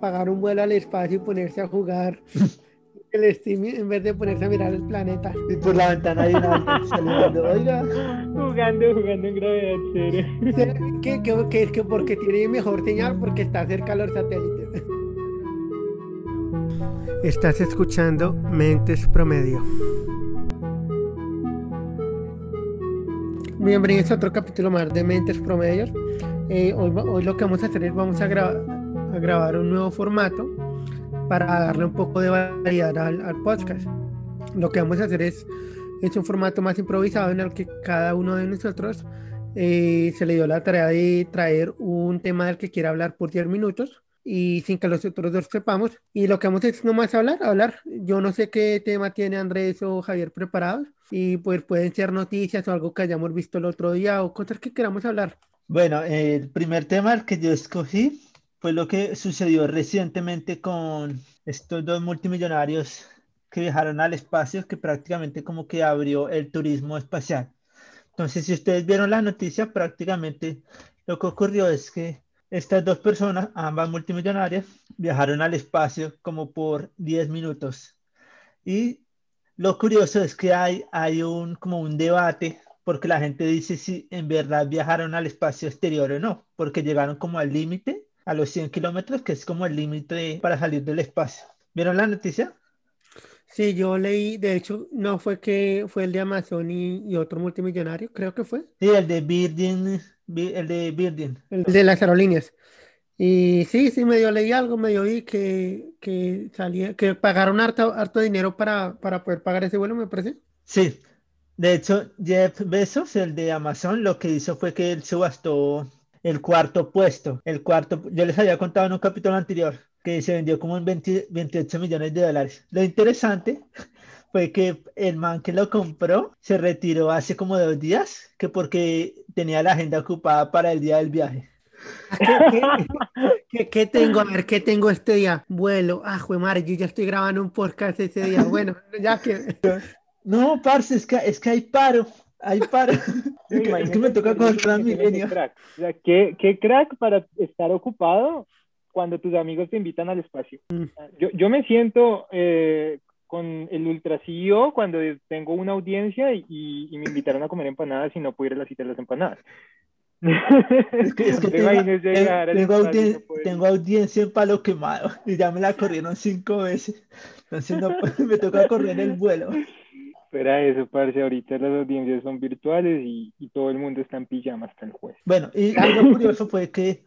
pagar un vuelo al espacio y ponerse a jugar el Steam en vez de ponerse a mirar el planeta. Y por la ventana hay una saliendo, oiga. Jugando, jugando en gravedad cero. ¿Qué, qué, qué, es que porque tiene mejor señal porque está cerca de los satélites. Estás escuchando Mentes Promedio. Bienvenidos a otro capítulo más de Mentes Promedios. Eh, hoy, hoy, lo que vamos a hacer es vamos a, gra grabar un nuevo formato para darle un poco de variedad al, al, podcast. Lo que vamos a hacer es, es un formato más improvisado en el que cada uno de nosotros eh, se le dio la tarea de traer un tema del que quiera hablar por 10 minutos y sin que los otros dos sepamos. Y lo que vamos a hacer es nomás hablar, hablar. Yo no sé qué tema tiene Andrés o Javier preparados y pues pueden ser noticias o algo que hayamos visto el otro día o cosas que queramos hablar. Bueno, el primer tema que yo escogí fue lo que sucedió recientemente con estos dos multimillonarios que viajaron al espacio, que prácticamente como que abrió el turismo espacial. Entonces, si ustedes vieron la noticia, prácticamente lo que ocurrió es que estas dos personas, ambas multimillonarias, viajaron al espacio como por 10 minutos. Y lo curioso es que hay, hay un, como un debate porque la gente dice si en verdad viajaron al espacio exterior o no, porque llegaron como al límite a los 100 kilómetros, que es como el límite para salir del espacio. ¿Vieron la noticia? Sí, yo leí, de hecho, no fue que fue el de Amazon y, y otro multimillonario, creo que fue. Sí, el de Virgin, el de Virgin. El de las aerolíneas. Y sí, sí, medio leí algo, medio vi que, que salía, que pagaron harto, harto dinero para, para poder pagar ese vuelo, me parece. Sí, de hecho, Jeff Bezos, el de Amazon, lo que hizo fue que él subastó el cuarto puesto. El cuarto, yo les había contado en un capítulo anterior que se vendió como en 20, 28 millones de dólares. Lo interesante fue que el man que lo compró se retiró hace como dos días, que porque tenía la agenda ocupada para el día del viaje. ¿Qué, qué, qué tengo? A ver, ¿qué tengo este día? Vuelo. Ah, madre, yo ya estoy grabando un podcast ese día. Bueno, ya que. No, parce, es que, es que hay paro. Hay paro. es, que, es que me toca con Transmilenio. O sea, ¿qué, ¿qué crack para estar ocupado cuando tus amigos te invitan al espacio? Mm. Yo, yo me siento eh, con el Ultra CEO cuando tengo una audiencia y, y, me invitaron a comer empanadas y no pude ir a la cita de las empanadas. Es que, es que tengo, tengo, audien no tengo, audiencia en palo quemado y ya me la corrieron cinco veces. Entonces no, me toca correr el vuelo. Espera eso, parce, ahorita las audiencias son virtuales y, y, todo el mundo está en pijama hasta el juez. Bueno, y algo curioso fue que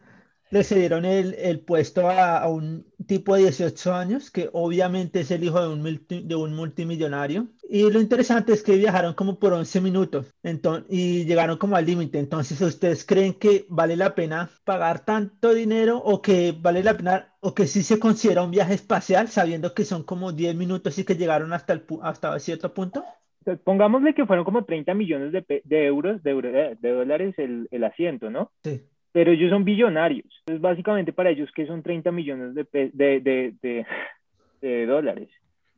le cedieron el, el puesto a, a, un tipo de 18 años, que obviamente es el hijo de un, multi, de un multimillonario. Y lo interesante es que viajaron como por 11 minutos entonces, y llegaron como al límite. Entonces, ¿ustedes creen que vale la pena pagar tanto dinero o que vale la pena o que sí se considera un viaje espacial sabiendo que son como 10 minutos y que llegaron hasta, el, hasta cierto punto? Pongámosle que fueron como 30 millones de, de euros, de, euro, de dólares el, el asiento, ¿no? Sí pero ellos son billonarios. Entonces, básicamente para ellos, que son 30 millones de, de, de, de, de dólares?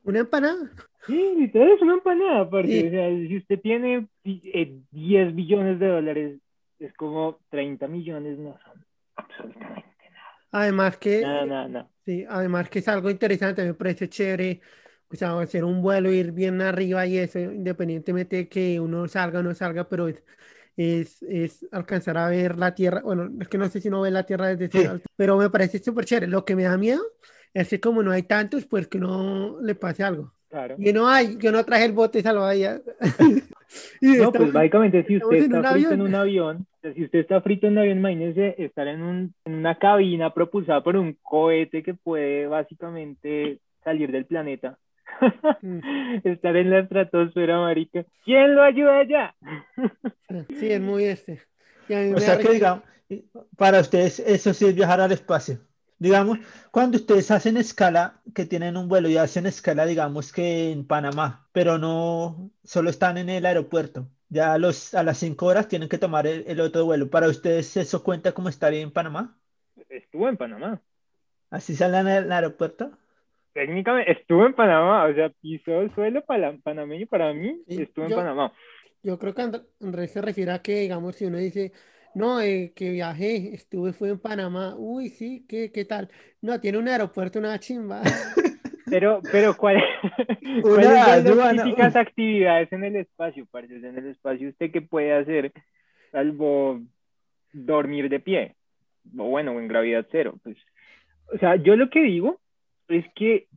¿Una empanada? Sí, literal es una empanada, aparte. Sí. O sea, si usted tiene eh, 10 billones de dólares, es como 30 millones, no son absolutamente nada. Además que... Nada, nada, nada. Sí, además que es algo interesante, me parece chévere. O sea, hacer un vuelo, ir bien arriba y eso, independientemente de que uno salga o no salga, pero es es, es, alcanzar a ver la Tierra. Bueno, es que no sé si no ve la Tierra desde sí. alto, pero me parece súper chévere. Lo que me da miedo es que como no hay tantos, pues que no le pase algo. Claro. Y no hay, yo no traje el bote salvavidas. no, pues básicamente si usted está frito avión. en un avión, si usted está frito en un avión, imagínese estar en, un, en una cabina propulsada por un cohete que puede básicamente salir del planeta. Estar en la estratosfera, marica. ¿Quién lo ayuda allá? sí, es muy este. O sea que, digamos, para ustedes eso sí es viajar al espacio. Digamos, cuando ustedes hacen escala, que tienen un vuelo y hacen escala, digamos que en Panamá, pero no solo están en el aeropuerto. Ya a, los, a las 5 horas tienen que tomar el, el, otro vuelo. ¿Para ustedes eso cuenta como estar en Panamá? Estuvo en Panamá. ¿Así salen en el aeropuerto? técnicamente estuvo en Panamá, o sea, pisó el suelo para, panameño para mí, sí, estuvo en Panamá. Yo creo que Andrés se refiere a que, digamos, si uno dice, no, eh, que viajé, estuve, fue en Panamá, uy, sí, ¿qué, qué tal? No, tiene un aeropuerto, una chimba. Pero, pero ¿cuál, ¿cuáles son las típicas actividades en el espacio, parce? En el espacio, ¿usted qué puede hacer? Salvo dormir de pie, o bueno, en gravedad cero, pues. O sea, yo lo que digo es que,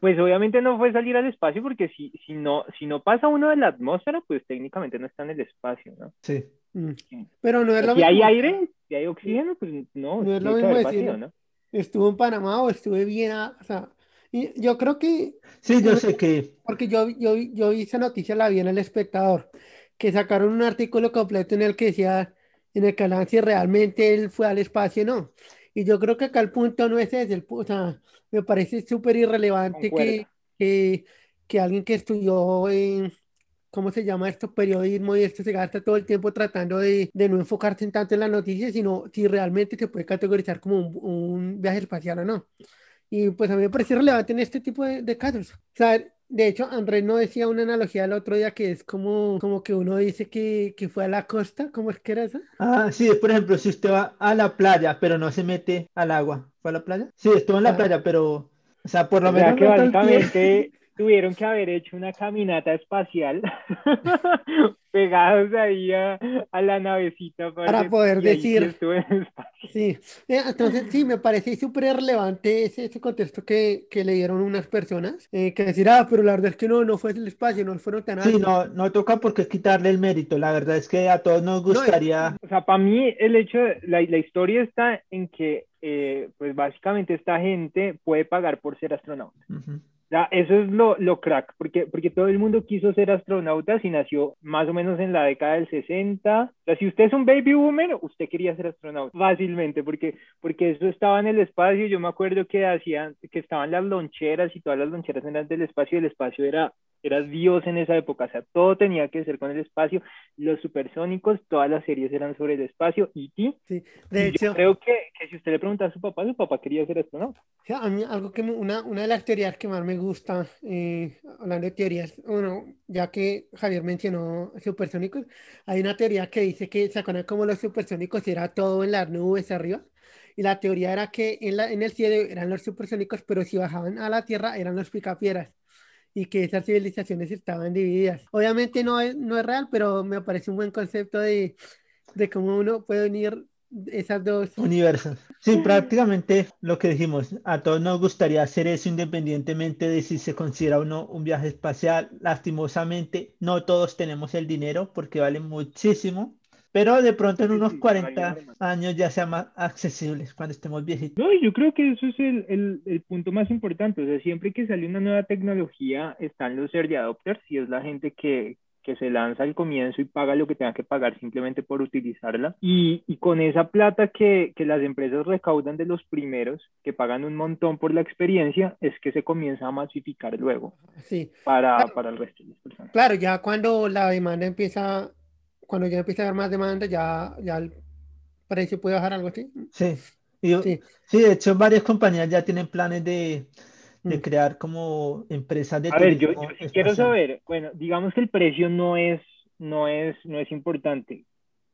pues obviamente no fue salir al espacio, porque si, si, no, si no pasa uno de la atmósfera, pues técnicamente no está en el espacio, ¿no? Sí. Mm. Pero no es lo si hay aire, si hay oxígeno, pues no, no es lo mismo decir, ¿no? Estuvo en Panamá o estuve bien, o sea, y yo creo que... Sí, yo sé que... Porque yo, yo, yo vi esa noticia, la vi en El Espectador, que sacaron un artículo completo en el que decía, en el canal, si realmente él fue al espacio o no. Y yo creo que acá el punto no es ese, el, o sea, me parece súper irrelevante que, que, que, alguien que estudió en, ¿cómo se llama esto? Periodismo y esto se gasta todo el tiempo tratando de, de no enfocarse en tanto en las noticias, sino si realmente se puede categorizar como un, un viaje espacial o no. Y pues a mí me parece relevante en este tipo de, de, casos. O sea, de hecho, Andrés no decía una analogía el otro día que es como, como que uno dice que, que fue a la costa, ¿cómo es que era eso? Ah, sí, por ejemplo, si usted va a la playa, pero no se mete al agua, ¿fue a la playa? Sí, estuvo en la ah. playa, pero, o sea, por lo menos... que básicamente tuvieron que haber hecho una caminata espacial pegados ahí a, la navecita para, poder decir sí eh, entonces sí me parece súper relevante ese, ese, contexto que, que le dieron unas personas eh, que decir ah pero la verdad es que no no fue el espacio no fueron tan altos sí no no toca porque quitarle el mérito. La verdad es que a todos nos gustaría o sea para mí el hecho la, la historia está en que eh, pues básicamente esta gente puede pagar por ser astronauta eso es lo, lo crack, porque, porque todo el mundo quiso ser astronauta y nació más o menos en la década del 60. O sea, si usted es un baby boomer, usted quería ser astronauta fácilmente, porque, porque eso estaba en el espacio. Yo me acuerdo que hacían, que estaban las loncheras y todas las loncheras eran del espacio y el espacio era eras Dios en esa época, o sea, todo tenía que ser con el espacio, los supersónicos, todas las series eran sobre el espacio, y ti. Sí, de hecho. Yo creo que, que, si usted le pregunta a su papá, su papá quería ser astronauta. a mí, algo que una, una de las teorías que más me gusta, eh, hablando de teorías, bueno, ya que Javier mencionó supersónicos, hay una teoría que dice que se acuerdan como los supersónicos era todo en las nubes arriba. Y la teoría era que en, la, en el cielo eran los supersónicos, pero si bajaban a la tierra eran los picapieras y que esas civilizaciones estaban divididas. Obviamente no es, no es real, pero me parece un buen concepto de, de cómo uno puede unir esas dos universos. Sí, prácticamente lo que dijimos, a todos nos gustaría hacer eso independientemente de si se considera o no un viaje espacial. Lastimosamente, no todos tenemos el dinero porque vale muchísimo pero de pronto en unos 40 años ya sean más accesibles cuando estemos viejitos. No, yo creo que eso es el, el, el, punto más importante. O sea, siempre que sale una nueva tecnología, están los early adopters y es la gente que, que se lanza al comienzo y paga lo que tenga que pagar simplemente por utilizarla. Y, y con esa plata que, que, las empresas recaudan de los primeros, que pagan un montón por la experiencia, es que se comienza a masificar luego sí. para, para el resto de las personas. Claro, ya cuando la demanda empieza cuando ya empieza a haber más demanda, ya, ya el precio puede bajar algo así. Sí. sí. sí. de hecho, varias compañías ya tienen planes de, de mm. crear como empresas de A ver, yo, quiero saber, bueno, digamos que el precio no es, no es, no es importante.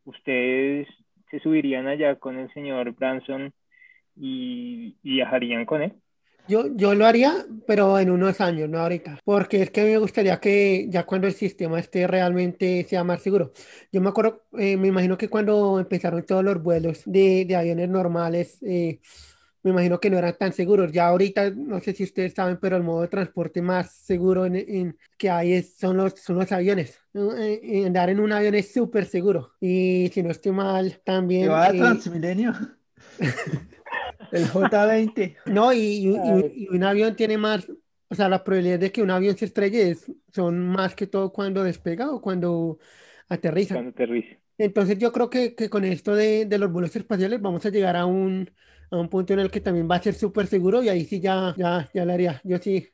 Ustedes se subirían allá con el señor Branson y viajarían con él. Yo, yo lo haría, pero en unos años, no ahorita, porque es que me gustaría que ya cuando el sistema esté realmente sea más seguro. Yo me acuerdo, eh, me imagino que cuando empezaron todos los vuelos de, de aviones normales, eh, me imagino que no eran tan seguros. Ya ahorita, no sé si ustedes saben, pero el modo de transporte más seguro en, en que hay es, son, los, son los aviones. Eh, andar en un avión es súper seguro. Y si no estoy mal, también... va a Transmilenio? El J20. No, y, un avión tiene más, o sea, la probabilidad de que un avión se estrelle son más que todo cuando despega o cuando aterriza. Cuando aterriza. Entonces yo creo que, con esto de, los vuelos espaciales vamos a llegar a un, a un punto en el que también va a ser súper seguro y ahí sí ya, ya, ya lo haría. Yo sí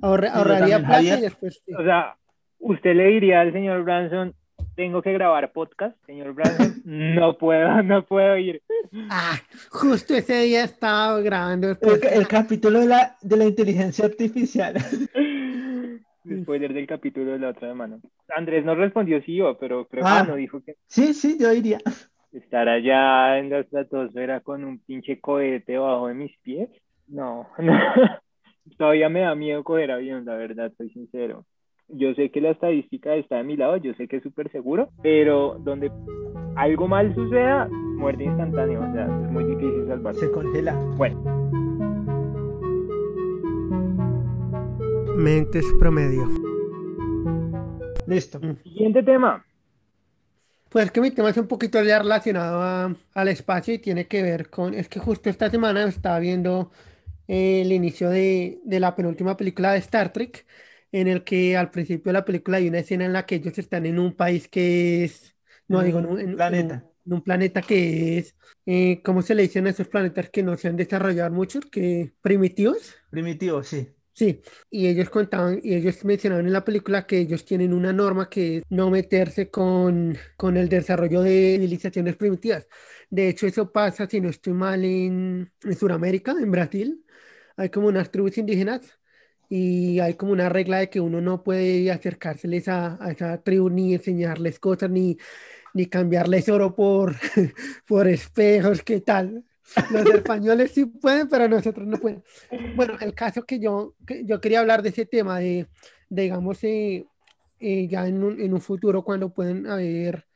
ahorraría plata y después... O sea, usted le diría al señor Branson, tengo que grabar podcast, señor Branson, no puedo, no puedo ir. Ah, justo ese día estaba grabando el, el, capítulo de la, de la inteligencia artificial. Spoiler del capítulo de la otra semana. Andrés no respondió sí o, pero creo que ah. no dijo que. Sí, sí, yo iría. Estar allá en la estratosfera con un pinche cohete debajo de mis pies. No, no. Todavía me da miedo coger avión, la verdad, soy sincero. Yo sé que la estadística está de mi lado, yo sé que es súper seguro, pero donde algo mal suceda, muerte instantánea, o sea, es muy difícil salvarse. Se congela. Bueno. Mentes promedio. Listo. Siguiente tema. Pues que mi tema es un poquito ya relacionado al espacio y tiene que ver con, es que justo esta semana estaba viendo eh, el inicio de, de, la penúltima película de Star Trek, en el que al principio de la película hay una escena en la que ellos están en un país que es, no digo, en un planeta. En un, planeta que es, eh, ¿cómo se le dicen a esos planetas que no se han desarrollado mucho? Que primitivos. Primitivos, sí. Sí, y ellos contaban, y ellos mencionaban en la película que ellos tienen una norma que es no meterse con, con el desarrollo de civilizaciones primitivas. De hecho, eso pasa, si no estoy mal, en, en Sudamérica, en Brasil. Hay como unas tribus indígenas y hay como una regla de que uno no puede acercárseles a, a esa tribu ni enseñarles cosas ni, ni cambiarles oro por, por espejos, ¿qué tal? Los españoles sí pueden, pero nosotros no podemos. Bueno, el caso que yo, yo quería hablar de ese tema, de, digamos, eh, eh, ya en un, en un, futuro, cuando pueden haber,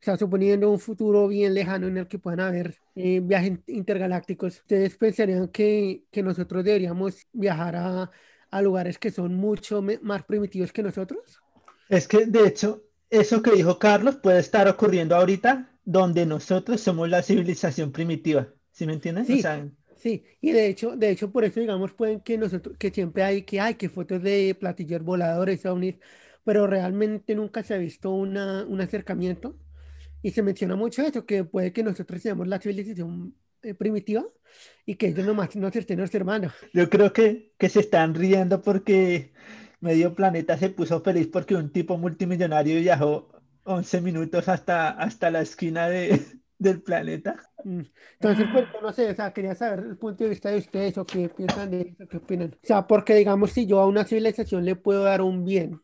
o sea, suponiendo un futuro bien lejano en el que puedan haber eh, viajes intergalácticos, ¿ustedes pensarían que, que nosotros deberíamos viajar a, a lugares que son mucho más primitivos que nosotros? Es que, de hecho, eso que dijo Carlos puede estar ocurriendo ahorita donde nosotros somos la civilización primitiva. ¿Sí me entiendes? Sí, sí, y de hecho, de hecho, por eso, digamos, pueden que nosotros, que siempre hay que hay que fotos de platillos voladores, ovnis, pero realmente nunca se ha visto una, un acercamiento. Y se menciona mucho eso, que puede que nosotros seamos la civilización eh, primitiva y que ellos nomás no estén hermanos. Yo creo que, que se están riendo porque medio planeta se puso feliz porque un tipo multimillonario viajó 11 minutos hasta, hasta la esquina de, del planeta. Mm. Entonces, pues, no sé, o sea, quería saber el punto de vista de ustedes o qué piensan de eso, qué opinan. O sea, porque digamos, si yo a una civilización le puedo dar un bien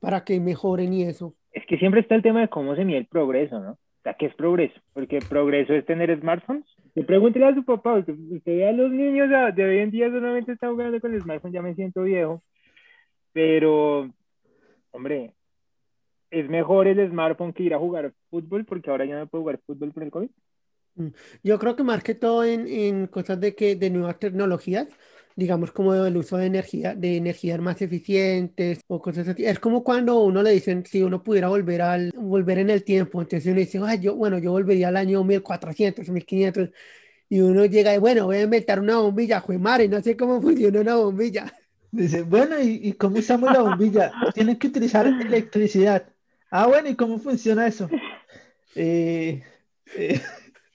para que mejoren y eso. Es que siempre está el tema de cómo se mide el progreso, ¿no? O sea, ¿qué es progreso? Porque progreso es tener smartphones. Que pregúntele a su papá, usted, usted ve a los niños de hoy en día solamente están jugando con el smartphone, ya me siento viejo. Pero, hombre, es mejor el smartphone que ir a jugar fútbol porque ahora ya no puedo jugar fútbol por el COVID. Mm, yo creo que más que todo en, en cosas de que de nuevas tecnologías, digamos como el uso de energía, de energías más eficientes o cosas así. Es como cuando uno le dicen si uno pudiera volver al volver en el tiempo, entonces uno dice, Ay, yo, bueno, yo volvería al año 1400, 1500 y uno llega y bueno, voy a inventar una bombilla, y no sé cómo funciona una bombilla. Dice, bueno, ¿y, ¿y cómo usamos la bombilla? Tienen que utilizar electricidad. Ah, bueno, ¿y cómo funciona eso? Eh, eh,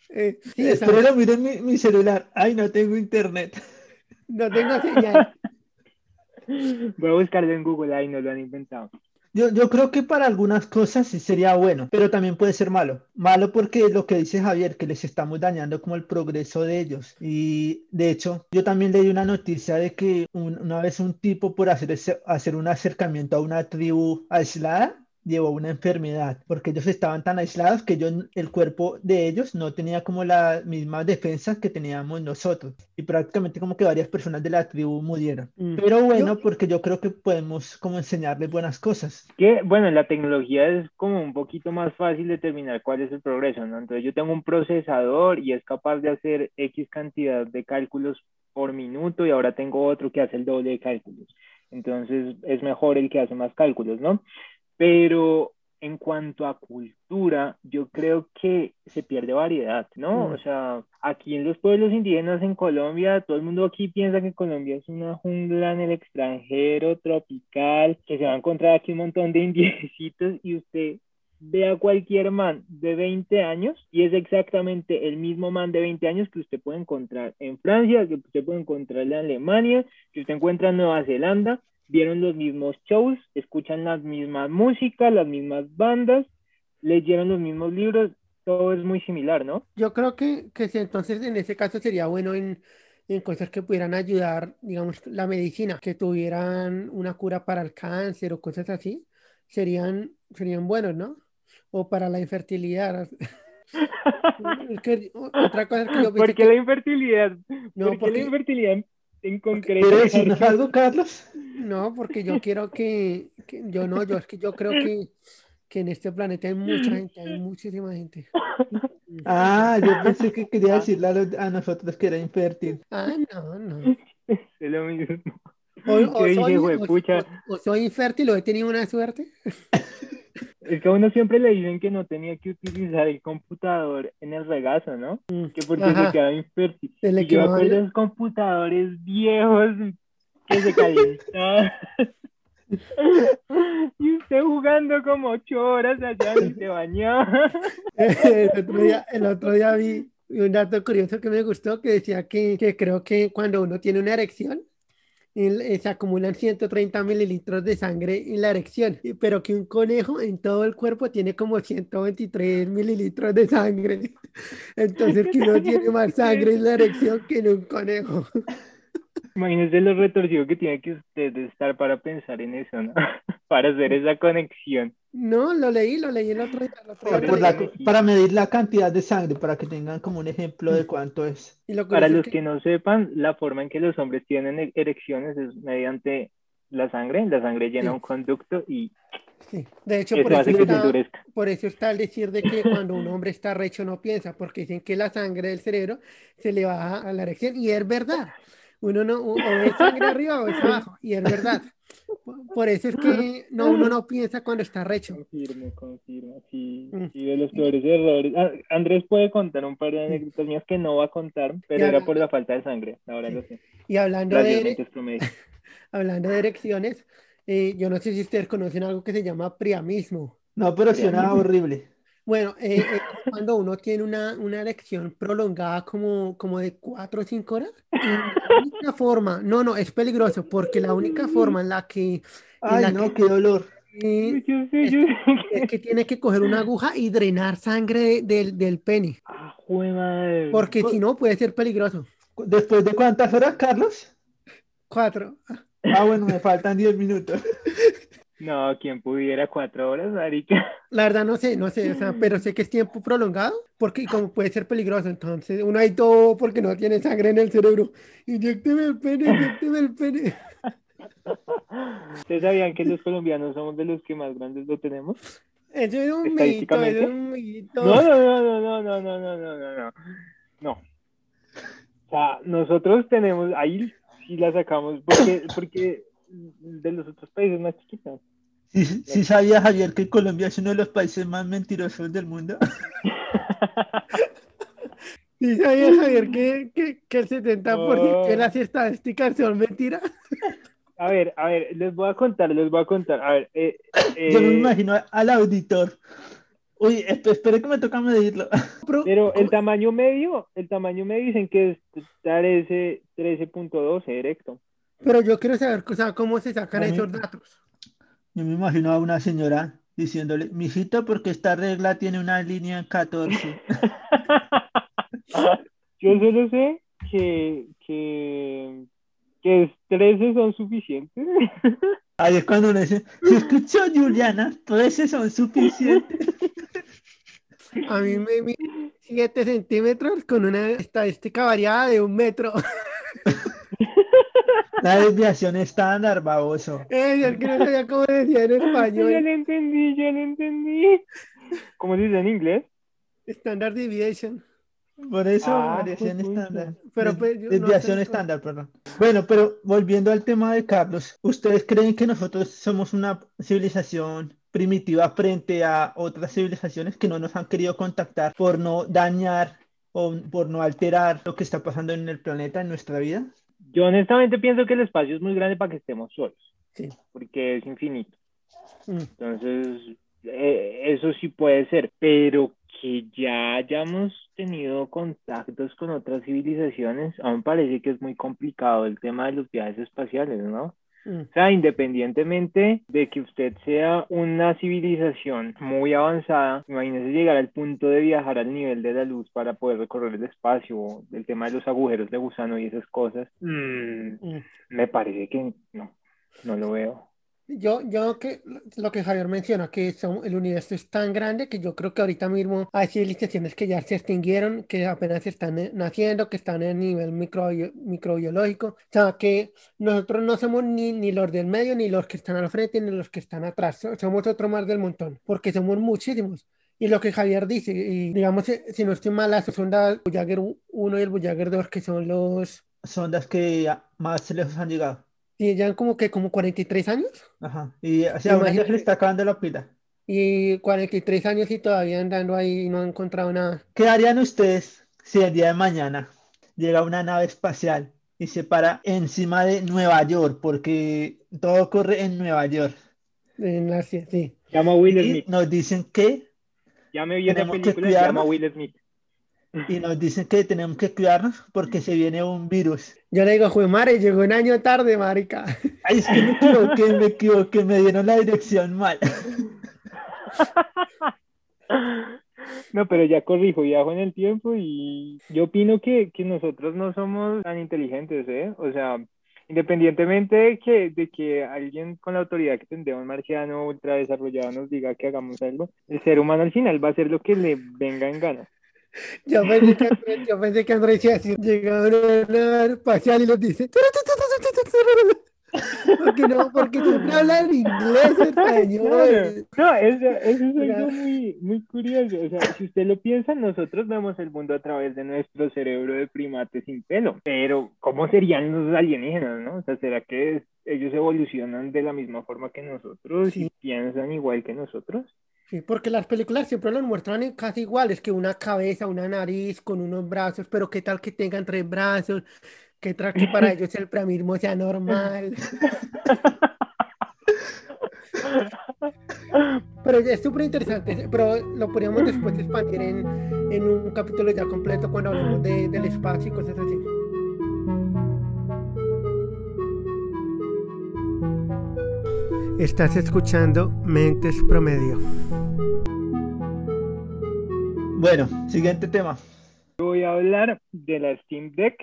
eh, espero miren mi, mi, celular. Ay, no tengo internet. No tengo señal. Voy a buscarlo en Google, ahí no lo han inventado. Yo, yo, creo que para algunas cosas sí sería bueno, pero también puede ser malo. Malo porque lo que dice Javier, que les estamos dañando como el progreso de ellos. Y de hecho, yo también leí una noticia de que una vez un tipo por hacer, ese, hacer un acercamiento a una tribu aislada, llevó una enfermedad, porque ellos estaban tan aislados que yo, el cuerpo de ellos no tenía como las mismas defensas que teníamos nosotros. Y prácticamente como que varias personas de la tribu murieron. Mm. Pero bueno, porque yo creo que podemos como enseñarles buenas cosas. Que bueno, la tecnología es como un poquito más fácil determinar cuál es el progreso, ¿no? Entonces yo tengo un procesador y es capaz de hacer X cantidad de cálculos por minuto y ahora tengo otro que hace el doble de cálculos. Entonces es mejor el que hace más cálculos, ¿no? Pero en cuanto a cultura, yo creo que se pierde variedad, ¿no? Mm. O sea, aquí en los pueblos indígenas en Colombia, todo el mundo aquí piensa que Colombia es una jungla en el extranjero, tropical, que se va a encontrar aquí un montón de indiecitos y usted ve a cualquier man de 20 años y es exactamente el mismo man de 20 años que usted puede encontrar en Francia, que usted puede encontrar en Alemania, que usted encuentra en Nueva Zelanda, vieron los mismos shows, escuchan las mismas músicas, las mismas bandas, leyeron los mismos libros, todo es muy similar, ¿no? Yo creo que, que entonces en ese caso sería bueno en, en cosas que pudieran ayudar, digamos, la medicina, que tuvieran una cura para el cáncer o cosas así, serían, serían buenos, ¿no? O para la infertilidad. otra cosa que yo ¿Por qué la infertilidad? No, ¿Por porque... la infertilidad en concreto? ¿Quieres decirnos algo, Carlos? No, porque yo quiero que, que, yo no, yo es que yo creo que, que en este planeta hay mucha gente, hay muchísima gente. Ah, yo pensé que quería decirle a, nosotros que era infértil. Ah, no, no. Es lo mismo. O, o, soy, o, soy, infértil o he tenido una suerte. Es que a uno siempre le dicen que no tenía que utilizar el computador en el regazo, ¿no? Mm, que porque se quedaba infértil. Se le y yo los computadores viejos que se calentaban. y usted jugando como ocho horas allá y se bañó. el, otro día, el otro día vi un dato curioso que me gustó que decía que, que creo que cuando uno tiene una erección, se acumulan 130 mililitros de sangre en la erección, pero que un conejo en todo el cuerpo tiene como 123 mililitros de sangre. Entonces que uno tiene más sangre en la erección que en un conejo. Imagínese lo retorcido que tiene que usted estar para pensar en eso, ¿no? para hacer esa conexión. No, lo leí, lo leí el otro día. para medir la cantidad de sangre, para que tengan como un ejemplo de cuánto es. para los que... no sepan, la forma en que los hombres tienen e-, erecciones es mediante la sangre. La sangre llena un conducto y Sí. De hecho, por eso, está, por eso, está, el decir de que cuando un hombre está recho no piensa, porque dicen que la sangre del cerebro se le baja a la erección y es verdad uno no, o es sangre arriba o es abajo, y es verdad. Por eso es que no, uno no piensa cuando está recho. Confirmo, confirmo, sí, mm. sí, de los peores errores. Ah, Andrés puede contar un par de anécdotas mías que no va a contar, pero era por la falta de sangre, ahora lo sé. Y hablando de, hablando de erecciones, eh, yo no sé si ustedes conocen algo que se llama priamismo. No, pero suena horrible. Bueno, eh, eh, cuando uno tiene una, una elección prolongada como, como de cuatro o cinco horas, la única forma, no, no, es peligroso porque la única forma en la que... Ay, no, qué dolor. es, que tiene que coger una aguja y drenar sangre del, del pene. Ah, madre. Porque si no puede ser peligroso. ¿Después de cuántas horas, Carlos? Cuatro. Ah, bueno, me faltan diez minutos. No, quien pudiera cuatro horas, marica. La verdad no sé, no sé, o sea, pero sé que es tiempo prolongado, porque como puede ser peligroso, entonces uno hay todo porque no tiene sangre en el cerebro. Inyecteme el pene, inyecteme el pene. ¿Ustedes sabían que los colombianos somos de los que más grandes lo tenemos? Eso es un mito, es un mito. No, no, no, no, no, no, no, no, no, no. No. O sea, nosotros tenemos, ahí sí la sacamos, porque, porque de los otros países más chiquitos. ¿Sí, sabía Javier que Colombia es uno de los países más mentirosos del mundo? ¿Sí sabía Javier que, que, que el 70% de las estadísticas son mentiras? A ver, a ver, les voy a contar, les voy a contar. A ver, eh, Yo me eh, imagino al auditor. Uy, espere que me toca medirlo. Pero el tamaño medio, el tamaño medio dicen que es 13.2 erecto. Pero yo quiero saber cómo se sacan esos datos. Yo me imagino a una señora diciéndole, mijito, porque esta regla tiene una línea en 14. yo solo sé que, que, que 13 son suficientes. Ahí es cuando uno dice, ¿se escuchó Juliana? 13 son suficientes. A mí me 7 centímetros con una estadística variada de un metro. La desviación estándar, baboso. Eh, que no sabía cómo decía en español. Ya lo entendí, ya lo entendí. ¿Cómo se dice en inglés? Standard Deviation. Por eso, ah, variación estándar. Pero, pues, desviación estándar, perdón. Bueno, pero volviendo al tema de Carlos, ¿ustedes creen que nosotros somos una civilización primitiva frente a otras civilizaciones que no nos han querido contactar por no dañar o por no alterar lo que está pasando en el planeta, en nuestra vida? Yo honestamente pienso que el espacio es muy grande para que estemos solos, sí. porque es infinito. Mm. Entonces, eh, eso sí puede ser, pero que ya hayamos tenido contactos con otras civilizaciones, aún parece que es muy complicado el tema de los viajes espaciales, ¿no? Mm. O sea, independientemente de que usted sea una civilización muy avanzada, imagínese llegar al punto de viajar al nivel de la luz para poder recorrer el espacio, el tema de los agujeros de gusano y esas cosas, mm. me parece que no, no lo veo. Yo, yo que lo que Javier menciona, que son, el universo es tan grande que yo creo que ahorita mismo hay civilizaciones que ya se extinguieron, que apenas están eh, naciendo, que están en nivel micro, microbiológico. O sea, que nosotros no somos ni, ni los del medio, ni los que están al frente, ni los que están atrás. Somos otro más del montón, porque somos muchísimos. Y lo que Javier dice, y digamos, eh, si no estoy mal, las sondas Voyager 1 y el Voyager 2, que son los... Sondas que más les han llegado. Y ya como que como 43 años. Ajá. Y así a le está acabando la pila. Y 43 años y todavía andando ahí y no han encontrado nada. ¿Qué harían ustedes si el día de mañana llega una nave espacial y se para encima de Nueva York? Porque todo ocurre en Nueva York. En la, sí. Llama Will Smith. Nos dicen que. Ya me vi en película, llama Will Smith y nos dicen que tenemos que cuidarnos porque se viene un virus. Yo le digo, Juan Mare, llegó un año tarde, marica. Ay, es que me equivoqué, me equivoqué, me dieron la dirección mal. No, pero ya corrijo, viajo en el tiempo y yo opino que, que nosotros no somos tan inteligentes, ¿eh? O sea, independientemente de que, de que alguien con la autoridad que tendría un marciano ultra desarrollado nos diga que hagamos algo, el ser humano al final va a hacer lo que le venga en gana. Yo pensé que, yo pensé que Andrés iba a decir, llega una nave espacial y nos dice, porque no, porque siempre hablan inglés español. No, eso, eso es algo muy, muy curioso. O sea, si usted lo piensa, nosotros vemos el mundo a través de nuestro cerebro de primate sin pelo. Pero, ¿cómo serían los alienígenas, no? O sea, ¿será que ellos evolucionan de la misma forma que nosotros y piensan igual que nosotros? Sí, porque las películas siempre los muestran casi iguales, que una cabeza, una nariz con unos brazos, pero qué tal que tengan tres brazos, qué tal que para ellos el pramismo sea normal. pero es súper interesante, pero lo podríamos después expandir en, en, un capítulo ya completo cuando hablamos de, del espacio y cosas así. Estás escuchando Mentes Promedio. Bueno, siguiente tema. Voy a hablar de la Steam Deck,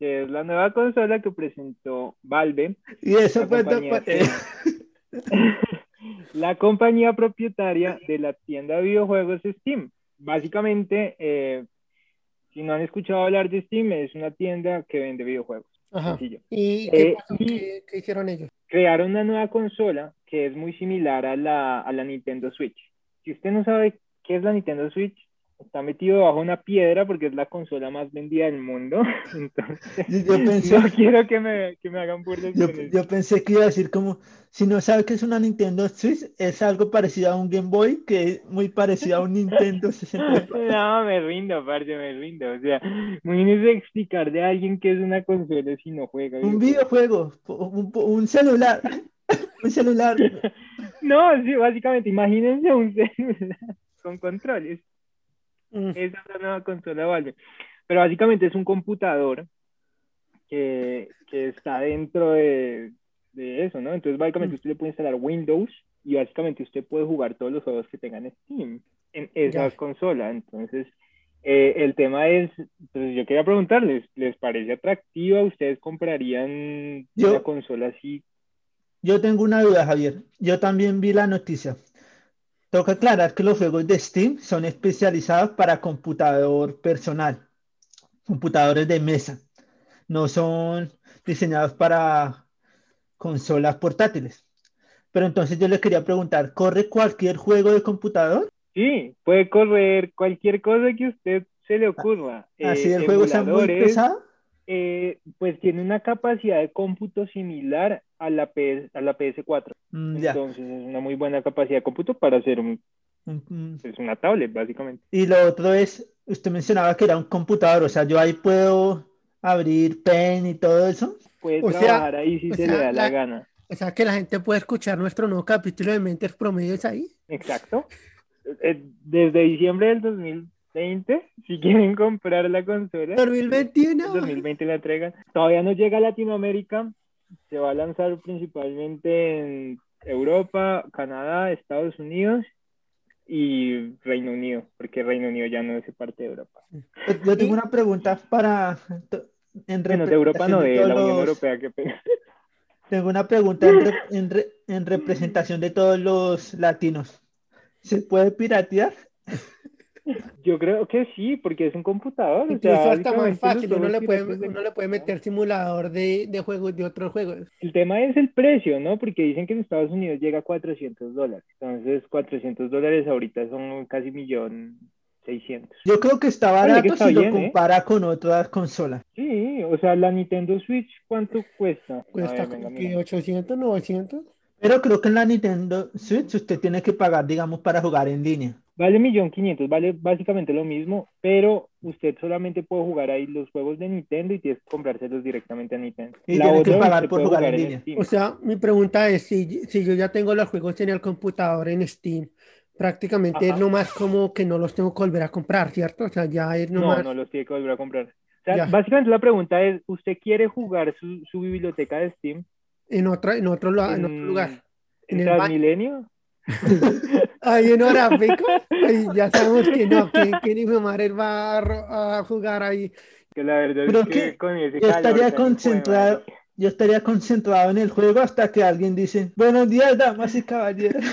que es la nueva consola que presentó Valve. Y eso fue la compañía propietaria de la tienda de videojuegos Steam. Básicamente, eh, si no han escuchado hablar de Steam, es una tienda que vende videojuegos. Ajá. ¿Y qué, eh, qué, hicieron ellos? Crearon una nueva consola que es muy similar a la, a la Nintendo Switch. Si usted no sabe qué es la Nintendo Switch, está metido bajo una piedra porque es la consola más vendida del mundo. Entonces, yo pensé, no quiero que me, que me hagan burlas. Yo, yo, pensé que iba a decir como, si no sabe qué es una Nintendo Switch, es algo parecido a un Game Boy, que es muy parecido a un Nintendo 64. no, me rindo, aparte me rindo. O sea, imagínese explicarle a alguien qué es una consola si no juega. Un videojuego, un, un celular. un celular. no, sí, básicamente, imagínense un celular con controles. Mm. Esa es la nueva consola Valve. Pero básicamente es un computador que, que está dentro de, de, eso, ¿no? Entonces, básicamente, mm. usted le puede instalar Windows y básicamente usted puede jugar todos los juegos que tengan Steam en esa consola. Entonces, eh, el tema es, pues yo quería preguntarles, ¿les parece atractiva? ¿Ustedes comprarían una consola así? Yo tengo una duda, Javier. Yo también vi la noticia. Que aclarar que los juegos de Steam son especializados para computador personal, computadores de mesa. No son diseñados para consolas portátiles. Pero entonces yo le quería preguntar, ¿corre cualquier juego de computador? Sí, puede correr cualquier cosa que usted se le ocurra. ¿Así el juego está muy pesado? Eh, pues tiene una capacidad de cómputo similar a la, PS, a la PS4. Mm, Entonces es una muy buena capacidad de cómputo para hacer un, es una tablet, básicamente. Y lo otro es, usted mencionaba que era un computador, o sea, yo ahí puedo abrir pen y todo eso. Puede trabajar ahí si se le da la, gana. O sea, que la gente puede escuchar nuestro nuevo capítulo de Mentes Promedios ahí. Exacto. Eh, desde diciembre del 2000 20, si quieren comprar la consola. 2021. 2020 la entregan. Todavía no llega a Latinoamérica. Se va a lanzar principalmente en Europa, Canadá, Estados Unidos y Reino Unido, porque Reino Unido ya no es parte de Europa. Yo tengo una pregunta para... En bueno, de Europa no, de la Unión Europea, qué pena. Tengo una pregunta en, representación de todos los latinos. ¿Se puede piratear? Yo creo que sí, porque es un computador. Incluso está muy fácil, uno le, puede, uno le puede meter simulador de, de, juegos de otros juegos. El tema es el precio, ¿no? Porque dicen que en Estados Unidos llega a 400 dólares. Entonces, 400 dólares ahorita son casi millón 600. Yo creo que está barato si lo ¿eh? compara con otras consolas. Sí, o sea, la Nintendo Switch, ¿cuánto cuesta? Cuesta ver, 800, 900. Pero creo que en la Nintendo Switch usted tiene que pagar, digamos, para jugar en línea. Vale millón quinientos, vale básicamente lo mismo, pero usted solamente puede jugar ahí los juegos de Nintendo y tiene que comprárselos directamente a Nintendo. Y tiene que pagar por jugar, en línea. o sea, mi pregunta es, si, si yo ya tengo los juegos en el computador en Steam, prácticamente es lo más como que no los tengo que volver a comprar, ¿cierto? O sea, ya es no, No, no los tiene que volver a comprar. O sea, básicamente la pregunta es, ¿usted quiere jugar su, su biblioteca de Steam? En, otra, en, otro, en, otro lugar. ¿En, el Milenio? ahí en Horáfico, ya sabemos que no, que, que ni mi madre va a, jugar ahí. Que la verdad es que, con ese yo estaría concentrado, yo estaría concentrado en el juego hasta que alguien dice, buenos días, damas y caballeros.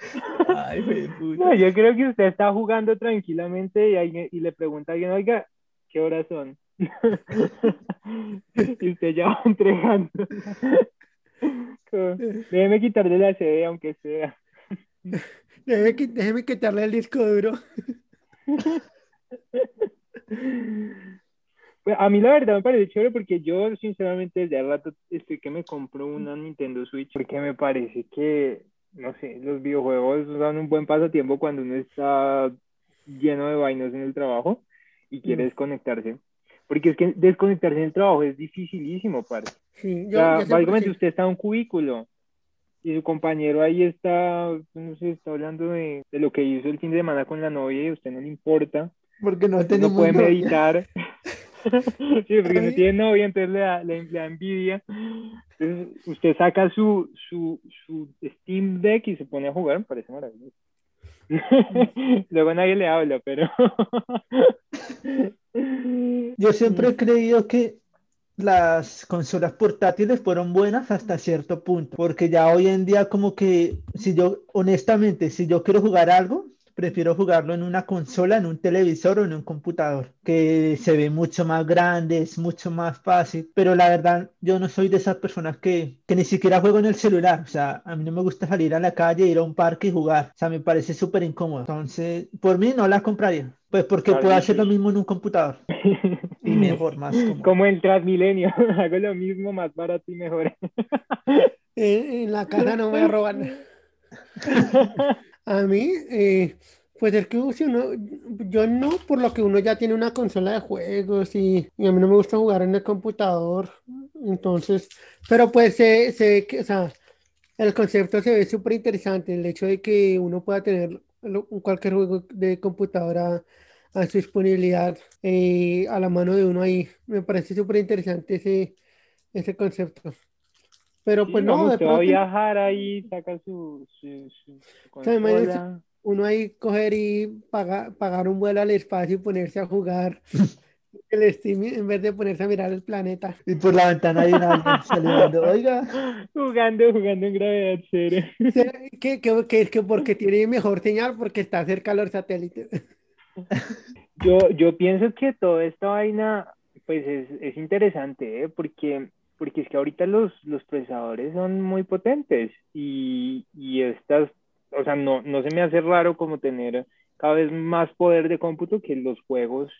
no, yo creo que usted está jugando tranquilamente y, y le pregunta a alguien, oiga, ¿qué horas son? y usted ya va entregando. Déjeme quitarle la CD, aunque sea. Déjeme, quitarle el disco duro. Pues a mí la verdad me parece chévere porque yo sinceramente desde hace rato estoy que me compro una Nintendo Switch porque me parece que no sé, los videojuegos son un buen pasatiempo cuando uno está lleno de vainas en el trabajo y quiere mm. desconectarse. Porque es que desconectarse en el trabajo es dificilísimo, parce. Sí, básicamente usted está en un cubículo y su compañero ahí está, no sé, está hablando de, de, lo que hizo el fin de semana con la novia y a usted no le importa. Porque no, no puede meditar. sí, porque no tiene novia, entonces le da, le, da envidia. Entonces, usted saca su, su, su Steam Deck y se pone a jugar, me parece maravilloso. Luego nadie le habla, pero... Yo siempre he creído que las consolas portátiles fueron buenas hasta cierto punto, porque ya hoy en día como que, si yo, honestamente, si yo quiero jugar algo, prefiero jugarlo en una consola, en un televisor o en un computador, que se ve mucho más grande, es mucho más fácil, pero la verdad yo no soy de esas personas que, que ni siquiera juego en el celular, o sea, a mí no me gusta salir a la calle, ir a un parque y jugar, o sea, me parece súper incómodo, entonces por mí no la compraría. Pues porque puedo hacer lo mismo en un computador. Mejor, más Como en Transmilenio, hago lo mismo, más barato y mejor. en, la casa no me roban. A mí, eh, pues es que uno, yo no, por lo que uno ya tiene una consola de juegos y, a mí no me gusta jugar en el computador, entonces, pero pues sé, sé que, o sea, el concepto se ve súper interesante, el hecho de que uno pueda tener cualquier juego de computadora a su disponibilidad eh, a la mano de uno ahí, me parece súper interesante ese, ese concepto. Pero pues no, de pronto... viajar ahí, saca su, su, uno ahí coger y pagar, pagar un vuelo al espacio y ponerse a jugar el Steam en vez de ponerse a mirar el planeta. Y por la ventana hay una saludando, oiga. Jugando, jugando en gravedad cero. Que, que, que, que porque tiene mejor señal porque está cerca los satélites. Yo, yo pienso que toda esta vaina pues es, es interesante, ¿eh? porque porque es que ahorita los, los procesadores son muy potentes y, y estas, o sea, no, no se me hace raro como tener cada vez más poder de cómputo que los juegos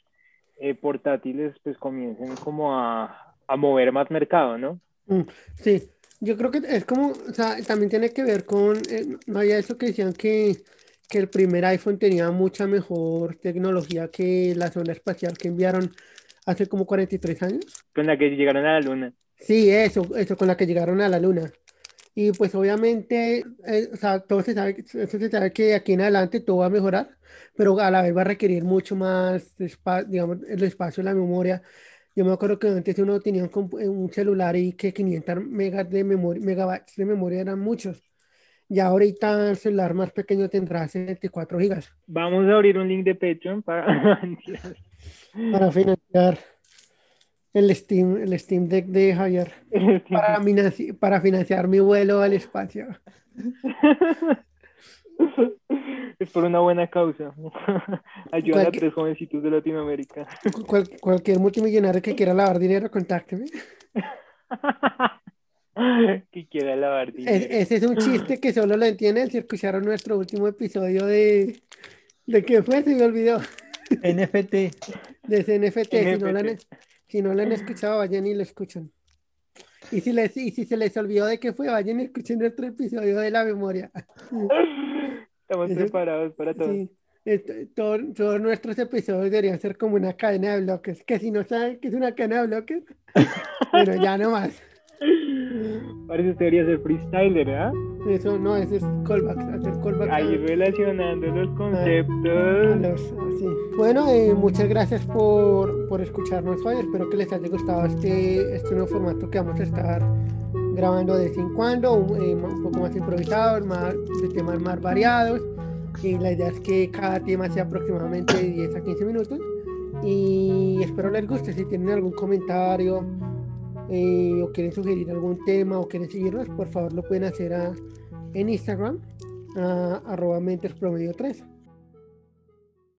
eh, portátiles pues comiencen como a, a, mover más mercado, ¿no? Mm, sí, yo creo que es como, o sea, también tiene que ver con, eh, no había eso que decían que, que el primer iPhone tenía mucha mejor tecnología que la zona espacial que enviaron hace como 43 años. Con la que llegaron a la luna. Sí, eso, eso con la que llegaron a la luna. Y pues obviamente, eh, o sea, todo se sabe, eso se sabe que aquí en adelante todo va a mejorar, pero a la vez va a requerir mucho más, digamos, el espacio, la memoria. Yo me acuerdo que antes uno tenía un, un celular y que 500 megas de memoria, megabytes de memoria eran muchos. Y ahorita el celular más pequeño tendrá 74 gigas. Vamos a abrir un link de Patreon para, para financiar El Steam, el Steam Deck de Javier. Para, para financiar mi vuelo al espacio. Es por una buena causa. Ayuda a tres jovencitos de Latinoamérica. cualquier multimillonario que quiera lavar dinero, contácteme. que quiera lavar dinero. ese es un chiste que solo lo entienden si escucharon nuestro último episodio de. ¿De qué fue? Se me olvidó. NFT. De ese NFT. Si, no lo han, si no lo han escuchado, vayan y lo escuchan. Y si, les, y si se les olvidó de qué fue, vayan y escuchen nuestro episodio de la memoria. Estamos preparados para todo. Sí. todos nuestros episodios deberían ser como una cadena de bloques. Que si no saben que es una cadena de bloques, pero ya no más. Parece que debería ser freestyler, ¿verdad? Eso no, eso es callback, hacer callback. Ahí relacionando los conceptos. Bueno, eh, muchas gracias por, por escucharnos hoy. Espero que les haya gustado este, este nuevo formato que vamos a estar grabando de vez en cuando, un, eh, un poco más improvisado, más, de temas más variados. Y la idea es que cada tema sea aproximadamente de 10 a 15 minutos. Y espero les guste. Si tienen algún comentario, eh, o quieren sugerir algún tema o quieren seguirnos, por favor lo pueden hacer en Instagram, a, arroba promedio 3.